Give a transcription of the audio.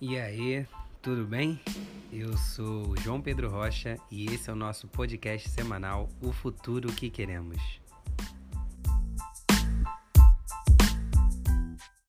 E aí, tudo bem? Eu sou João Pedro Rocha e esse é o nosso podcast semanal O Futuro que Queremos.